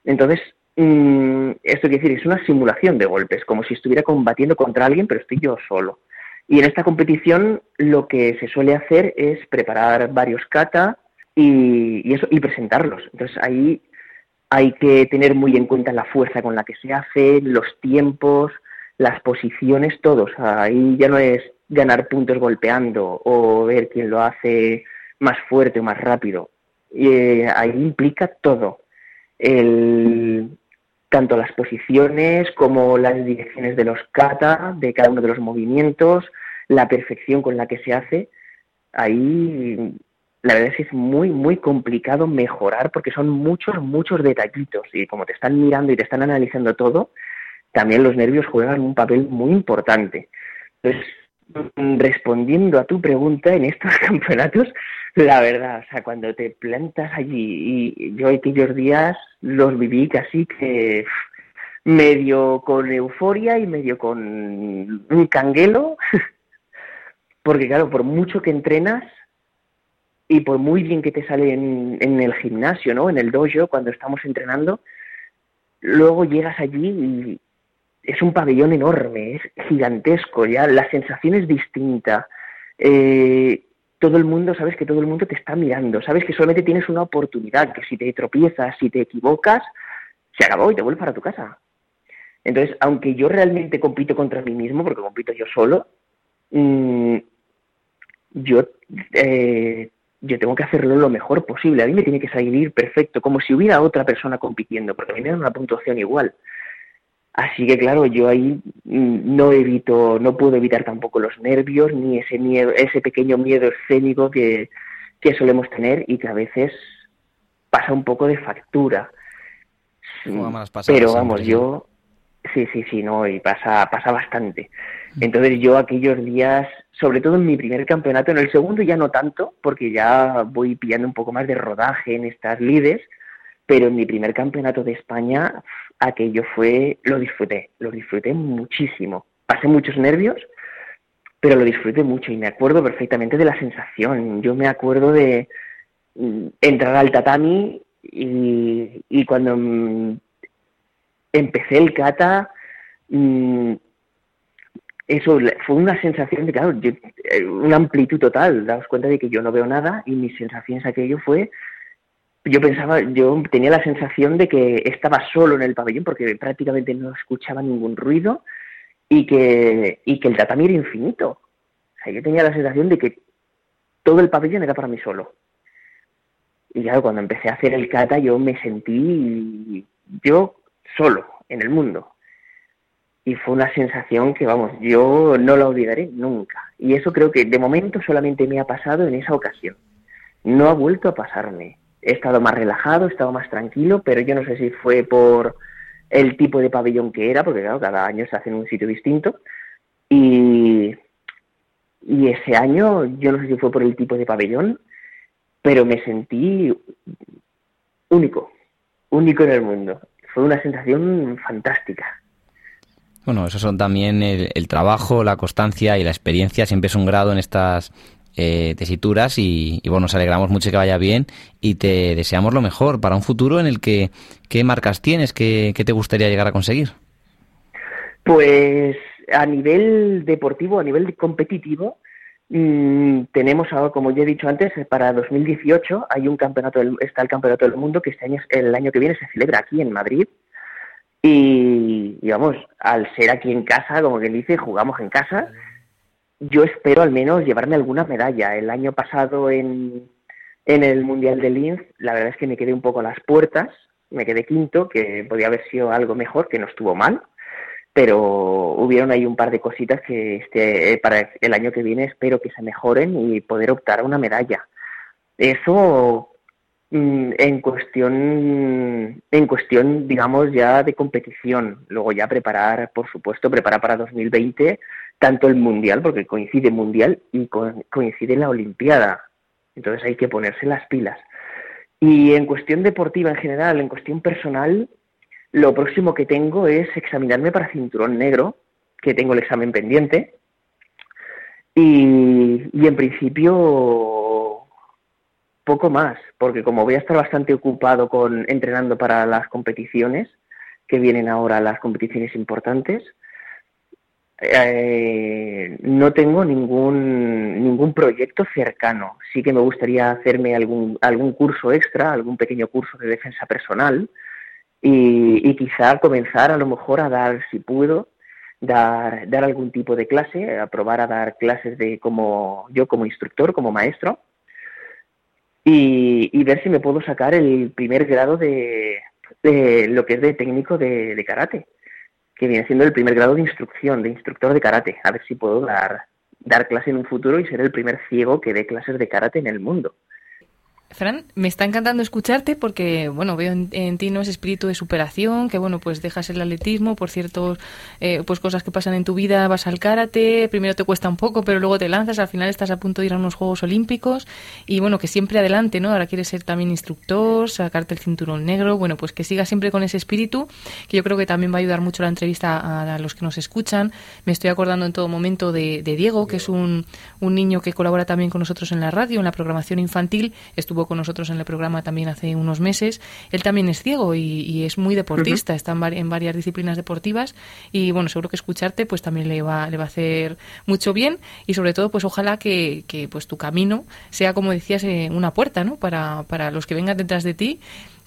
Entonces, mm, esto quiere decir, es una simulación de golpes, como si estuviera combatiendo contra alguien, pero estoy yo solo. Y en esta competición lo que se suele hacer es preparar varios kata y presentarlos. Entonces ahí hay que tener muy en cuenta la fuerza con la que se hace, los tiempos, las posiciones, todos. Ahí ya no es ganar puntos golpeando o ver quién lo hace más fuerte o más rápido. Eh, ahí implica todo. El, tanto las posiciones como las direcciones de los kata, de cada uno de los movimientos, la perfección con la que se hace. Ahí la verdad es que es muy, muy complicado mejorar porque son muchos, muchos detallitos y como te están mirando y te están analizando todo, también los nervios juegan un papel muy importante. Entonces, respondiendo a tu pregunta en estos <laughs> campeonatos, la verdad, o sea, cuando te plantas allí y yo aquellos días los viví casi que medio con euforia y medio con un canguelo, <laughs> porque claro, por mucho que entrenas, y por muy bien que te sale en, el gimnasio, ¿no? En el dojo, cuando estamos entrenando, luego llegas allí y es un pabellón enorme, es gigantesco, ya la sensación es distinta. Eh, todo el mundo, sabes que todo el mundo te está mirando, sabes que solamente tienes una oportunidad, que si te tropiezas, si te equivocas, se acabó y te vuelves para tu casa. Entonces, aunque yo realmente compito contra mí mismo, porque compito yo solo, mmm, yo eh, yo tengo que hacerlo lo mejor posible. A mí me tiene que salir perfecto, como si hubiera otra persona compitiendo, porque a mí me dan una puntuación igual. Así que claro, yo ahí mm, no evito, no puedo evitar tampoco los nervios ni ese miedo, ese pequeño miedo escénico que, que solemos tener y que a veces pasa un poco de factura. Pero vamos, yo sí, sí, sí, no, y pasa, pasa bastante. Mm. Entonces yo aquellos días sobre todo en mi primer campeonato, en el segundo ya no tanto, porque ya voy pillando un poco más de rodaje en estas lides, pero en mi primer campeonato de España aquello fue, lo disfruté, lo disfruté muchísimo. Pasé muchos nervios, pero lo disfruté mucho y me acuerdo perfectamente de la sensación. Yo me acuerdo de mm, entrar al tatami y, y cuando mm, empecé el kata, mm, eso fue una sensación de, claro, eh, una amplitud total. Daos cuenta de que yo no veo nada y mis sensaciones aquello fue, yo pensaba, yo tenía la sensación de que estaba solo en el pabellón porque prácticamente no escuchaba ningún ruido y que, y que el tatami era infinito. O sea, yo tenía la sensación de que todo el pabellón era para mí solo. Y claro, cuando empecé a hacer el kata yo me sentí yo solo en el mundo y fue una sensación que, vamos, yo no la olvidaré nunca. Y eso creo que de momento solamente me ha pasado en esa ocasión. No ha vuelto a pasarme. He estado más relajado, he estado más tranquilo, pero yo no sé si fue por el tipo de pabellón que era, porque claro, cada año se hace en un sitio distinto. Y, y ese año, yo no sé si fue por el tipo de pabellón, pero me sentí único, único en el mundo. Fue una sensación fantástica. Bueno, eso son también el, trabajo, la constancia y la experiencia. Siempre es un grado en estas eh, tesituras y, bueno, nos alegramos mucho que vaya bien y te deseamos lo mejor para un futuro en el que, ¿qué marcas tienes? ¿Qué, te gustaría llegar a conseguir? Pues a nivel deportivo, a nivel competitivo, mm, tenemos ahora, como ya he dicho antes, para 2018 hay un campeonato, está el campeonato del mundo que este año, el año que viene se celebra aquí en Madrid y, digamos, al ser aquí en casa, como quien dice, jugamos en casa, yo espero al menos llevarme alguna medalla. El año pasado en, en el Mundial de Linz, la verdad es que me quedé un poco a las puertas, me quedé quinto, que podía haber sido algo mejor, que no estuvo mal, pero hubieron ahí un par de cositas que este, para el año que viene espero que se mejoren y poder optar a una medalla. Eso en cuestión, en cuestión, digamos, ya de competición. Luego ya preparar, por supuesto, preparar para 2020 tanto el Mundial, porque coincide Mundial y coincide la Olimpiada. Entonces hay que ponerse las pilas. Y en cuestión deportiva en general, en cuestión personal, lo próximo que tengo es examinarme para cinturón negro, que tengo el examen pendiente. Y, y en principio poco más, porque como voy a estar bastante ocupado con entrenando para las competiciones, que vienen ahora las competiciones importantes, eh, no tengo ningún, ningún proyecto cercano. Sí que me gustaría hacerme algún, algún curso extra, algún pequeño curso de defensa personal y, y quizá comenzar a lo mejor a dar, si puedo, dar, dar algún tipo de clase, a probar a dar clases de como yo como instructor, como maestro y, ver si me puedo sacar el primer grado de, lo que es de técnico de, karate, que viene siendo el primer grado de instrucción, de instructor de karate, a ver si puedo dar, dar clase en un futuro y ser el primer ciego que dé clases de karate en el mundo. Fran, me está encantando escucharte porque, bueno, veo en, ti no ese espíritu de superación, que, bueno, pues dejas el atletismo por ciertos, eh, pues cosas que pasan en tu vida, vas al karate, primero te cuesta un poco, pero luego te lanzas, al final estás a punto de ir a unos Juegos Olímpicos y, bueno, que siempre adelante, ¿no? Ahora quieres ser también instructor, sacarte el cinturón negro, bueno, pues que sigas siempre con ese espíritu, que yo creo que también va a ayudar mucho la entrevista a, los que nos escuchan. Me estoy acordando en todo momento de, de Diego, que es un, un niño que colabora también con nosotros en la radio, en la programación infantil, estuvo con nosotros en el programa también hace unos meses. Él también es ciego y, es muy deportista, está en, varias disciplinas deportivas y bueno, seguro que escucharte pues también le va, le va a hacer mucho bien y sobre todo pues ojalá que, pues tu camino sea como decías eh, una puerta, ¿no? Para, para los que vengan detrás de ti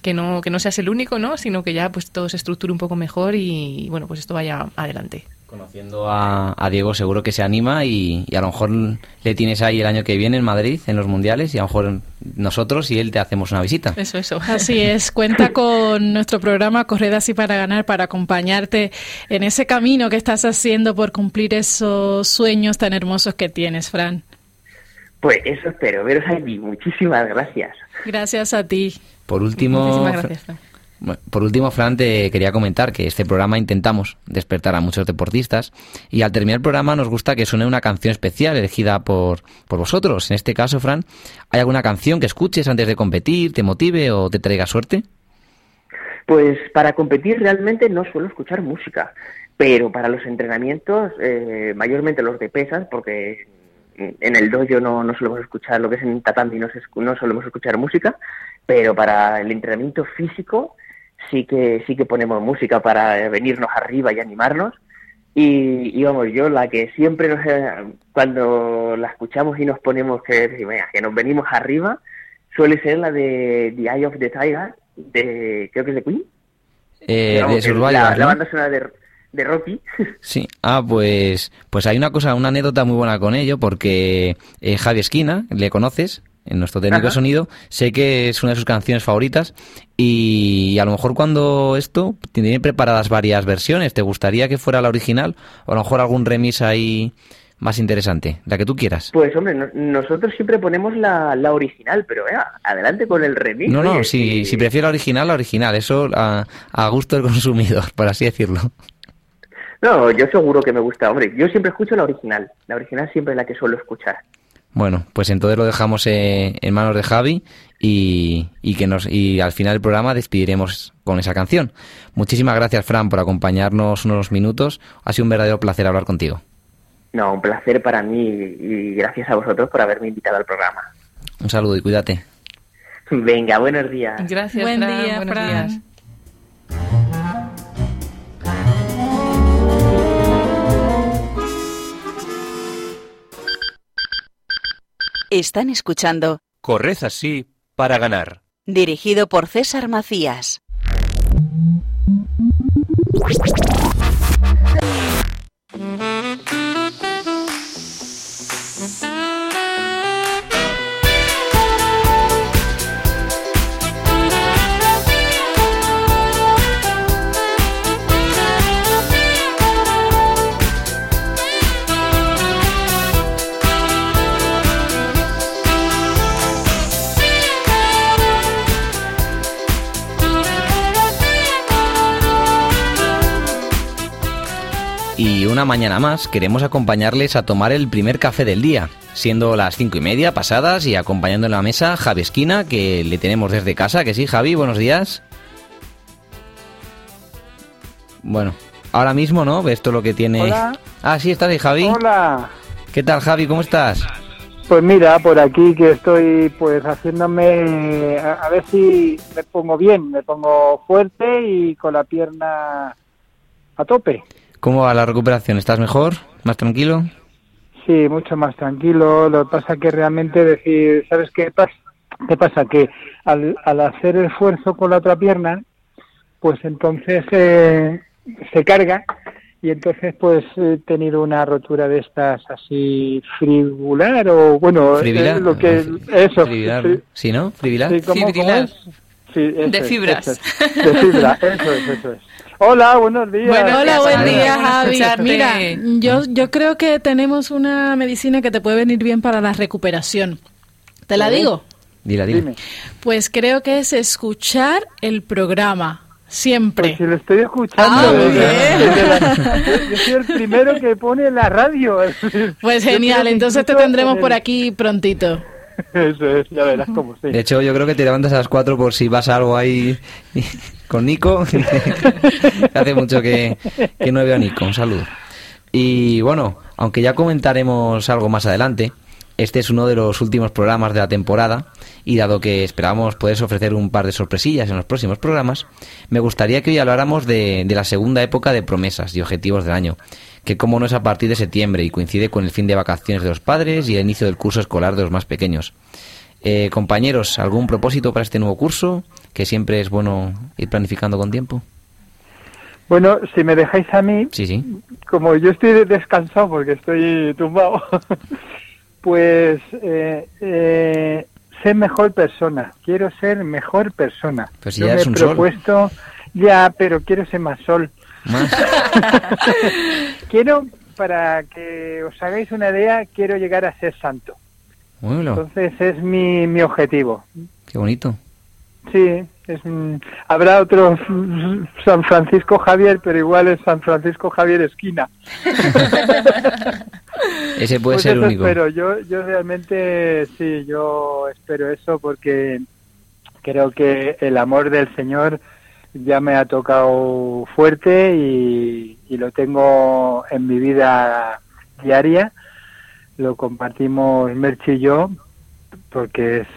que no, que no seas el único, ¿no? Sino que ya pues todo se estructure un poco mejor y, bueno, pues esto vaya adelante. Conociendo a, Diego seguro que se anima y, a lo mejor le tienes ahí el año que viene en Madrid, en los mundiales, y a lo mejor nosotros y él te hacemos una visita. Eso, eso. Así es, cuenta con nuestro programa Corred así para ganar, para acompañarte en ese camino que estás haciendo por cumplir esos sueños tan hermosos que tienes, Fran. Pues eso espero, veros ahí. Muchísimas gracias. Gracias a ti. Por último, por último, Fran, te quería comentar que este programa intentamos despertar a muchos deportistas y al terminar el programa nos gusta que suene una canción especial elegida por, por vosotros. En este caso, Fran, ¿hay alguna canción que escuches antes de competir, te motive o te traiga suerte? Pues para competir realmente no suelo escuchar música, pero para los entrenamientos, eh, mayormente los de pesas, porque en el dojo no, no solemos escuchar lo que es en tatami, no, no solemos escuchar música, pero para el entrenamiento físico sí que sí que ponemos música para venirnos arriba y animarnos. Y, vamos, yo la que siempre nos, cuando la escuchamos y nos ponemos que, que nos venimos arriba, suele ser la de The Eye of the Tiger, de, creo que es de Queen. Eh, de la, la, banda sonora de, de Rocky. <laughs> Sí, ah, pues, pues hay una cosa, una anécdota muy buena con ello, porque eh, Javi Esquina, ¿le conoces? En nuestro técnico de sonido, sé que es una de sus canciones favoritas y a lo mejor cuando esto tiene preparadas varias versiones, ¿te gustaría que fuera la original o a lo mejor algún remix ahí más interesante, la que tú quieras. Pues hombre, nosotros siempre ponemos la, la original, pero adelante con el remix. No, no, si, si prefiero la original, la original, eso a, a gusto del consumidor, por así decirlo. No, yo seguro que me gusta, hombre, yo siempre escucho la original, la original siempre es la que suelo escuchar. Bueno, pues entonces lo dejamos eh, en manos de Javi y, y, que nos, y al final del programa despediremos con esa canción. Muchísimas gracias, Fran, por acompañarnos unos minutos. Ha sido un verdadero placer hablar contigo. No, un placer para mí y gracias a vosotros por haberme invitado al programa. Un saludo y cuídate. Venga, buenos días. Gracias, Buen Fran. día, buenos Fran. días. Están escuchando, Corred así para ganar. dirigido por César Macías. Y una mañana más queremos acompañarles a tomar el primer café del día, siendo las cinco y media pasadas y acompañando en la mesa Javi Esquina, que le tenemos desde casa, que sí, Javi, buenos días. Bueno, ahora mismo, ¿no? Esto es lo que tiene... Hola. Ah, sí, estás ahí, Javi. Hola. ¿Qué tal, Javi? ¿Cómo estás? Pues mira, por aquí que estoy pues haciéndome a, a ver si me pongo bien, me pongo fuerte y con la pierna a tope. ¿Cómo va la recuperación? ¿Estás mejor? ¿Más tranquilo? Sí, mucho más tranquilo. Lo que pasa que realmente decir, ¿sabes qué pasa? ¿Qué pasa? Que al, al hacer el esfuerzo con la otra pierna, pues entonces eh, se carga y entonces pues he tenido una rotura de estas así fribular o bueno, ¿Frivilar? eh, lo que eso. Frivilar, fri- ¿Sí, no? ¿Frivilar? Sí, ¿cómo- cómo Fibrilar. es? Sí, eso De es, fibras. eso es. De fibra, eso es, eso es. Hola, buenos días. Buenos Hola, días, buen Javi. día, Bueno Javi. Mira, yo, yo creo que tenemos una medicina que te puede venir bien para la recuperación. ¿Te la Sí. digo? Dila, dila. Dime. Pues creo que es escuchar el programa. Siempre. Pues si lo estoy escuchando. Ah, muy desde- la- yo, soy el primero que pone la radio. Pues genial, entonces te tendremos en por aquí prontito. Eso es, ya verás cómo sí. De hecho, yo creo que te levantas a las 4 por si vas a algo ahí con Nico. <laughs> Hace mucho que, que no veo a Nico. Un saludo. Y bueno, aunque ya comentaremos algo más adelante, este es uno de los últimos programas de la temporada y dado que esperamos poder ofrecer un par de sorpresillas en los próximos programas, me gustaría que hoy habláramos de, de la segunda época de promesas y objetivos del año, que como no es a partir de septiembre y coincide con el fin de vacaciones de los padres y el inicio del curso escolar de los más pequeños. Eh, compañeros, ¿algún propósito para este nuevo curso? Que siempre es bueno ir planificando con tiempo. Bueno, si me dejáis a mí, Sí, sí. como yo estoy descansado porque estoy tumbado, <laughs> pues eh, eh, ser mejor persona. Quiero ser mejor persona. Pues si Yo ya me un sol. propuesto, ya, pero quiero ser más sol. Más. <laughs> quiero, para que os hagáis una idea, quiero llegar a ser santo. Bueno, Entonces es mi, mi objetivo. qué bonito. Sí, es, habrá otro <laughs> San Francisco Javier, pero igual es San Francisco Javier Esquina. <laughs> Ese puede Pues ser eso único. espero. Yo, yo realmente sí, yo espero eso porque creo que el amor del Señor ya me ha tocado fuerte y, y lo tengo en mi vida diaria. Lo compartimos Merchi y yo porque es,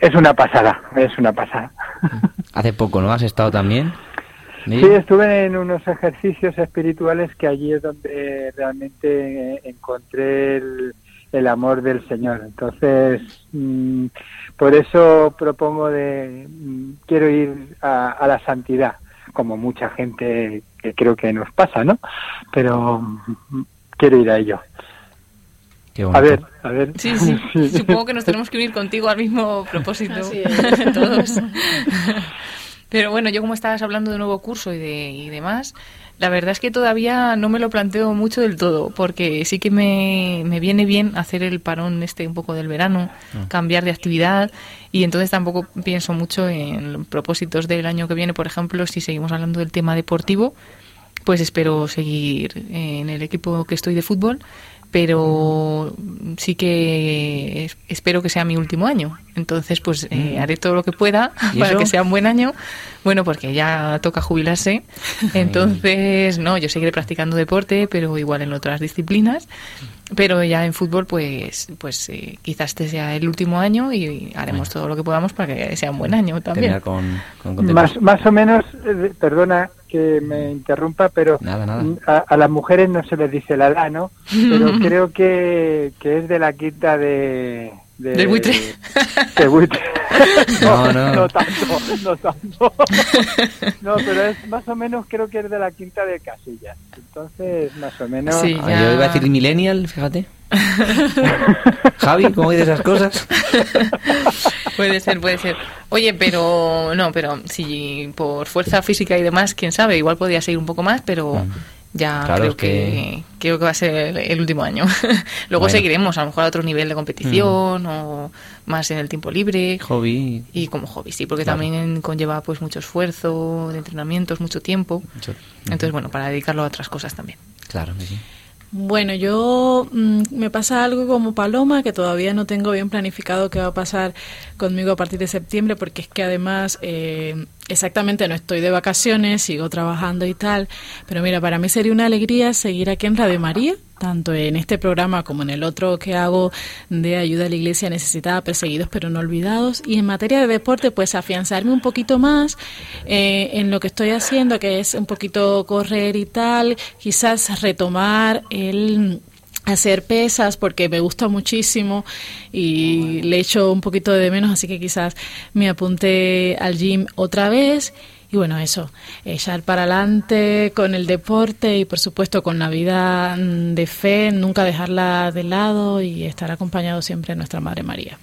es una pasada, es una pasada. <laughs> Hace poco, ¿no? ¿Has estado también? Sí, estuve en unos ejercicios espirituales que allí es donde realmente encontré el, el amor del Señor. Entonces, mm, por eso propongo de, mm, quiero ir a, a, la santidad, como mucha gente que creo que nos pasa, ¿no? Pero mm, quiero ir a ello. A ver, a ver. Sí, sí, <laughs> sí, Supongo que nos tenemos que unir contigo al mismo propósito. <laughs> Todos. Pero bueno, yo como estabas hablando de nuevo curso y, de, y demás, la verdad es que todavía no me lo planteo mucho del todo, porque sí que me, me viene bien hacer el parón este un poco del verano, Ah. cambiar de actividad, y entonces tampoco pienso mucho en propósitos del año que viene, por ejemplo, si seguimos hablando del tema deportivo, pues espero seguir en el equipo que estoy de fútbol, pero sí que es- espero que sea mi último año. Entonces, pues eh, haré todo lo que pueda ¿Y <laughs> para eso? que sea un buen año. Bueno, porque ya toca jubilarse. <laughs> Entonces, no, yo seguiré practicando deporte, pero igual en otras disciplinas. Pero ya en fútbol, pues, pues eh, quizás este sea el último año y haremos todo lo que podamos para que sea un buen año también. Terminar con, con Más, más o menos, eh, perdona que me interrumpa, pero Nada, nada. A, a las mujeres no se les dice la edad, ¿no? <laughs> Pero creo que, que es de la quinta de... de Del buitre. de buitre. <laughs> No, no. <laughs> no tanto, no tanto. <laughs> No, pero es más o menos, creo que es de la quinta de casillas. Entonces, más o menos... Sí. Ah, ya. Yo iba a decir millennial, fíjate. Javi, ¿cómo dices esas cosas? Puede ser, puede ser. Oye, pero no, pero si por fuerza física y demás, quién sabe, igual podría seguir un poco más, pero ya Claro, creo es que- que... creo que va a ser el, último año. <laughs> Luego Bueno. seguiremos, a lo mejor a otro nivel de competición o más en el tiempo libre. Hobby. Y como hobby, sí, porque Claro. también conlleva pues mucho esfuerzo, de entrenamientos, mucho tiempo. Mucho- Entonces, bueno, para dedicarlo a otras cosas también. Claro, sí. Bueno, yo mm, me pasa algo como Paloma, que todavía no tengo bien planificado qué va a pasar conmigo a partir de septiembre, porque es que además eh, exactamente no estoy de vacaciones, sigo trabajando y tal, pero mira, para mí sería una alegría seguir aquí en Radio María, tanto en este programa como en el otro que hago de ayuda a la iglesia necesitada, perseguidos pero no olvidados, y en materia de deporte, pues afianzarme un poquito más eh, en lo que estoy haciendo, que es un poquito correr y tal, quizás retomar el hacer pesas porque me gusta muchísimo y le echo un poquito de menos, así que quizás me apunte al gym otra vez. Y bueno, eso, echar para adelante con el deporte y por supuesto con la vida mm, de fe, nunca dejarla de lado y estar acompañado siempre de nuestra Madre María.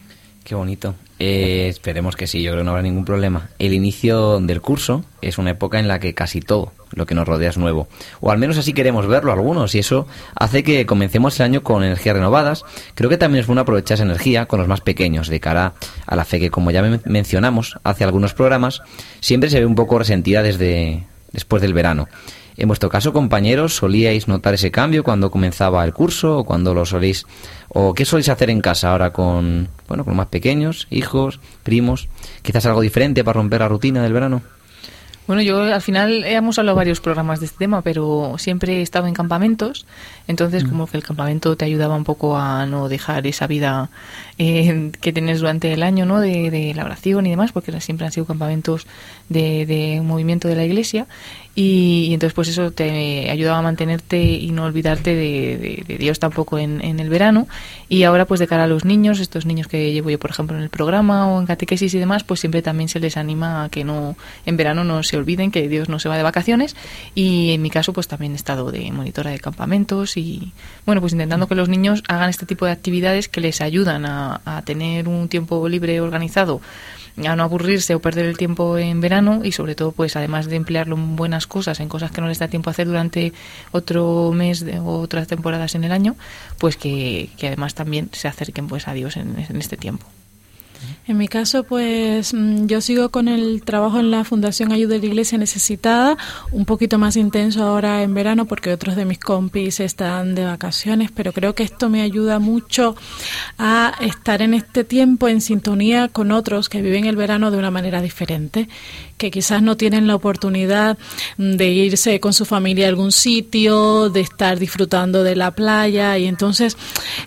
Qué bonito. Eh, esperemos que sí, yo creo que no habrá ningún problema. El inicio del curso es una época en la que casi todo lo que nos rodea es nuevo. O al menos así queremos verlo algunos, y eso hace que comencemos el año con energías renovadas. Creo que también es bueno aprovechar esa energía con los más pequeños, de cara a la fe que, como ya men- mencionamos hace algunos programas, siempre se ve un poco resentida desde después del verano. En vuestro caso, compañeros, ¿solíais notar ese cambio cuando comenzaba el curso o cuando lo soléis o qué soléis hacer en casa ahora con bueno, con los más pequeños, hijos, primos? Quizás algo diferente para romper la rutina del verano. Bueno, yo al final hemos hablado varios programas de este tema, pero siempre he estado en campamentos, entonces como que el campamento te ayudaba un poco a no dejar esa vida eh, que tienes durante el año, ¿no? De, de la oración y demás, porque siempre han sido campamentos de, de movimiento de la iglesia. Y, y entonces pues eso te ayudaba a mantenerte y no olvidarte de, de- de Dios tampoco en, en el verano. Y ahora pues de cara a los niños, estos niños que llevo yo por ejemplo en el programa o en catequesis y demás, pues siempre también se les anima a que no en verano no se olviden que Dios no se va de vacaciones. Y en mi caso pues también he estado de monitora de campamentos y bueno pues intentando que los niños hagan este tipo de actividades que les ayudan a, tener un tiempo libre organizado a no aburrirse o perder el tiempo en verano y sobre todo pues además de emplearlo en buenas cosas en cosas que no les da tiempo a hacer durante otro mes o otras temporadas en el año pues que, además también se acerquen pues a Dios en este tiempo En mi caso, pues mm, yo sigo con el trabajo en la Fundación Ayuda de la Iglesia Necesitada, un poquito más intenso ahora en verano porque otros de mis compis están de vacaciones, pero creo que esto me ayuda mucho a estar en este tiempo en sintonía con otros que viven el verano de una manera diferente que quizás no tienen la oportunidad de irse con su familia a algún sitio, de estar disfrutando de la playa y entonces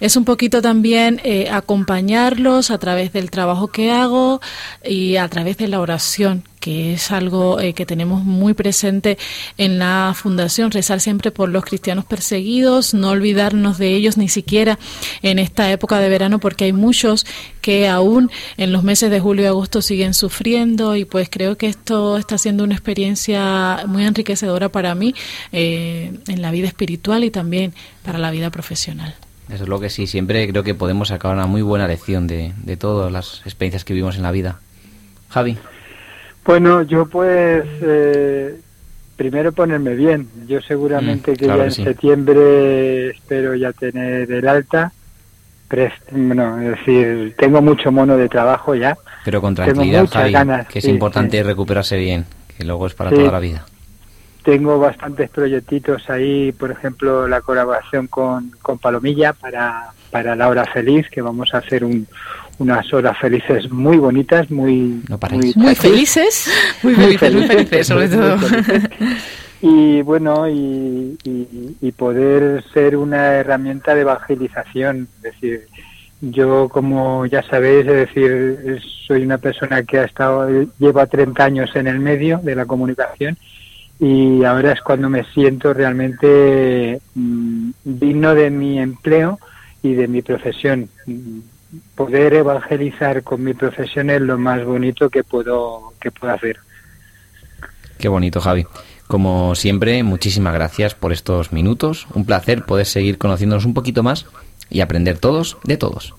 es un poquito también eh, acompañarlos a través del trabajo que hago y a través de la oración que es algo eh, que tenemos muy presente en la Fundación, rezar siempre por los cristianos perseguidos, no olvidarnos de ellos ni siquiera en esta época de verano, porque hay muchos que aún en los meses de julio y agosto siguen sufriendo y pues creo que esto está siendo una experiencia muy enriquecedora para mí eh, en la vida espiritual y también para la vida profesional. Eso es lo que sí, siempre creo que podemos sacar una muy buena lección de, de todas las experiencias que vivimos en la vida. Javi. Bueno, yo pues eh, primero ponerme bien. Yo seguramente mm, que ya en septiembre espero ya tener el alta. Bueno, es decir, tengo mucho mono de trabajo ya. Pero con tranquilidad, Javi, que es importante recuperarse bien, que luego es para toda la vida. Tengo bastantes proyectitos ahí, por ejemplo, la colaboración con, con Palomilla para, para la hora feliz, que vamos a hacer un, unas horas felices muy bonitas, muy, muy, felices, <laughs> muy felices, muy felices, sobre todo. Y bueno, y, y, poder ser una herramienta de evangelización, es decir, yo como ya sabéis, es decir, soy una persona que ha estado, lleva 30 años en el medio de la comunicación y ahora es cuando me siento realmente mm, digno de mi empleo y de mi profesión poder evangelizar con mi profesión es lo más bonito que puedo, que puedo hacer. Qué bonito, Javi. Como siempre, muchísimas gracias por estos minutos. Un placer poder seguir conociéndonos un poquito más y aprender todos de todos.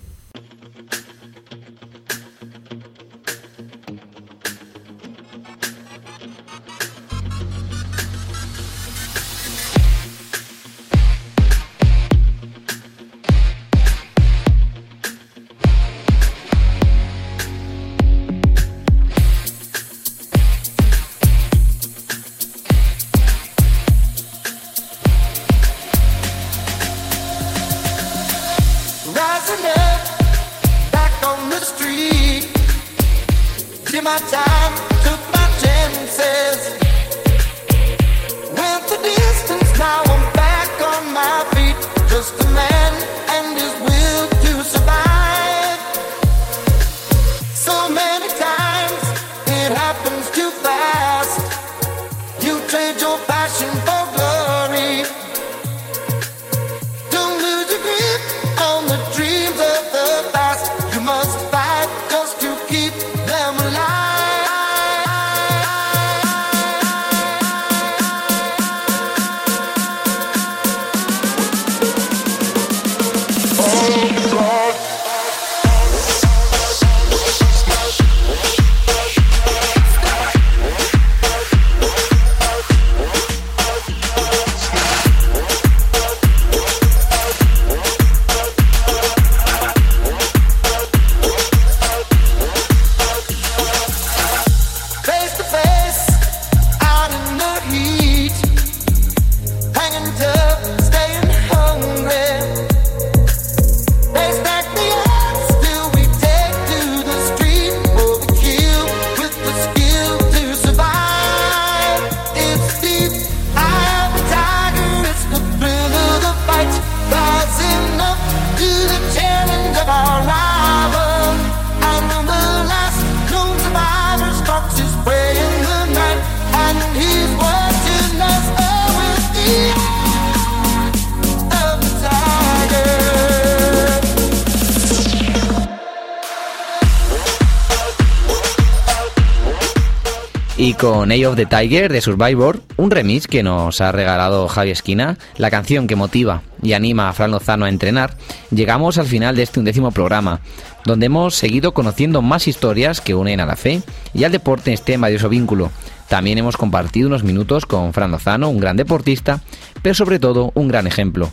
Of the Tiger de Survivor, un remix que nos ha regalado Javi Esquina, la canción que motiva y anima a Fran Lozano a entrenar, llegamos al final de este undécimo programa, donde hemos seguido conociendo más historias que unen a la fe y al deporte en este maravilloso vínculo. También hemos compartido unos minutos con Fran Lozano, un gran deportista, pero sobre todo un gran ejemplo.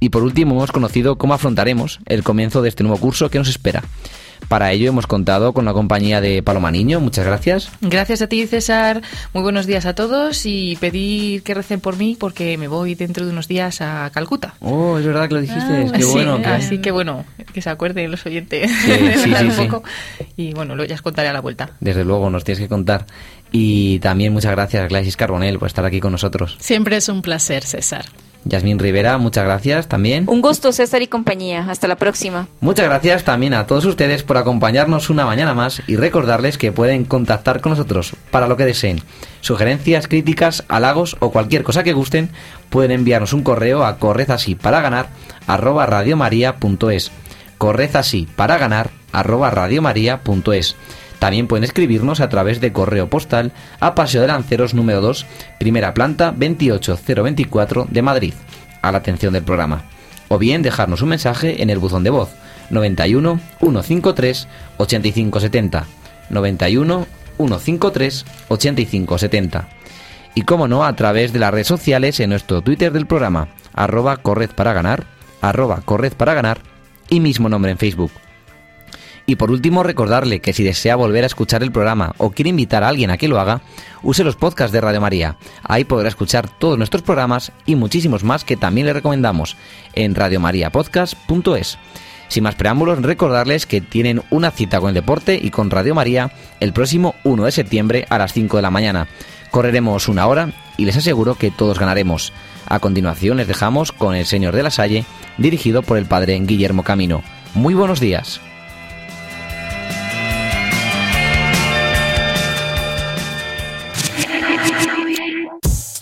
Y por último hemos conocido cómo afrontaremos el comienzo de este nuevo curso que nos espera. Para ello hemos contado con la compañía de Paloma Niño. Muchas gracias. Gracias a ti, César. Muy buenos días a todos y pedir que recen por mí porque me voy dentro de unos días a Calcuta. Oh, es verdad que lo dijiste. Ah, Qué sí, bueno. que- Así que bueno, que se acuerden los oyentes. Sí, de <laughs> sí, verdad, sí, un poco. Y bueno, lo ya os contaré a la vuelta. Desde luego, nos tienes que contar. Y también muchas gracias, Gladys Carbonell, por estar aquí con nosotros. Siempre es un placer, César. Yasmín Rivera, muchas gracias también. Un gusto, César y compañía. Hasta la próxima. Muchas gracias también a todos ustedes por acompañarnos una mañana más y recordarles que pueden contactar con nosotros para lo que deseen. Sugerencias, críticas, halagos o cualquier cosa que gusten, pueden enviarnos un correo a correzasí para ganar arroba radiomaria.es. Para ganar arroba radiomaria.es. También pueden escribirnos a través de correo postal a Paseo de Lanceros número 2, primera planta 28024 de Madrid, a la atención del programa. O bien dejarnos un mensaje en el buzón de voz 91 153 8570. 91 153 8570. Y como no, a través de las redes sociales en nuestro Twitter del programa, arroba corred para ganar, arroba corred para ganar y mismo nombre en Facebook. Y por último, recordarle que si desea volver a escuchar el programa o quiere invitar a alguien a que lo haga, use los podcasts de Radio María. Ahí podrá escuchar todos nuestros programas y muchísimos más que también le recomendamos en radiomariapodcast.es. Sin más preámbulos, recordarles que tienen una cita con el deporte y con Radio María el próximo 1 de septiembre a las 5 de la mañana. Correremos una hora y les aseguro que todos ganaremos. A continuación les dejamos con El Señor de la Salle, dirigido por el padre Guillermo Camino. Muy buenos días.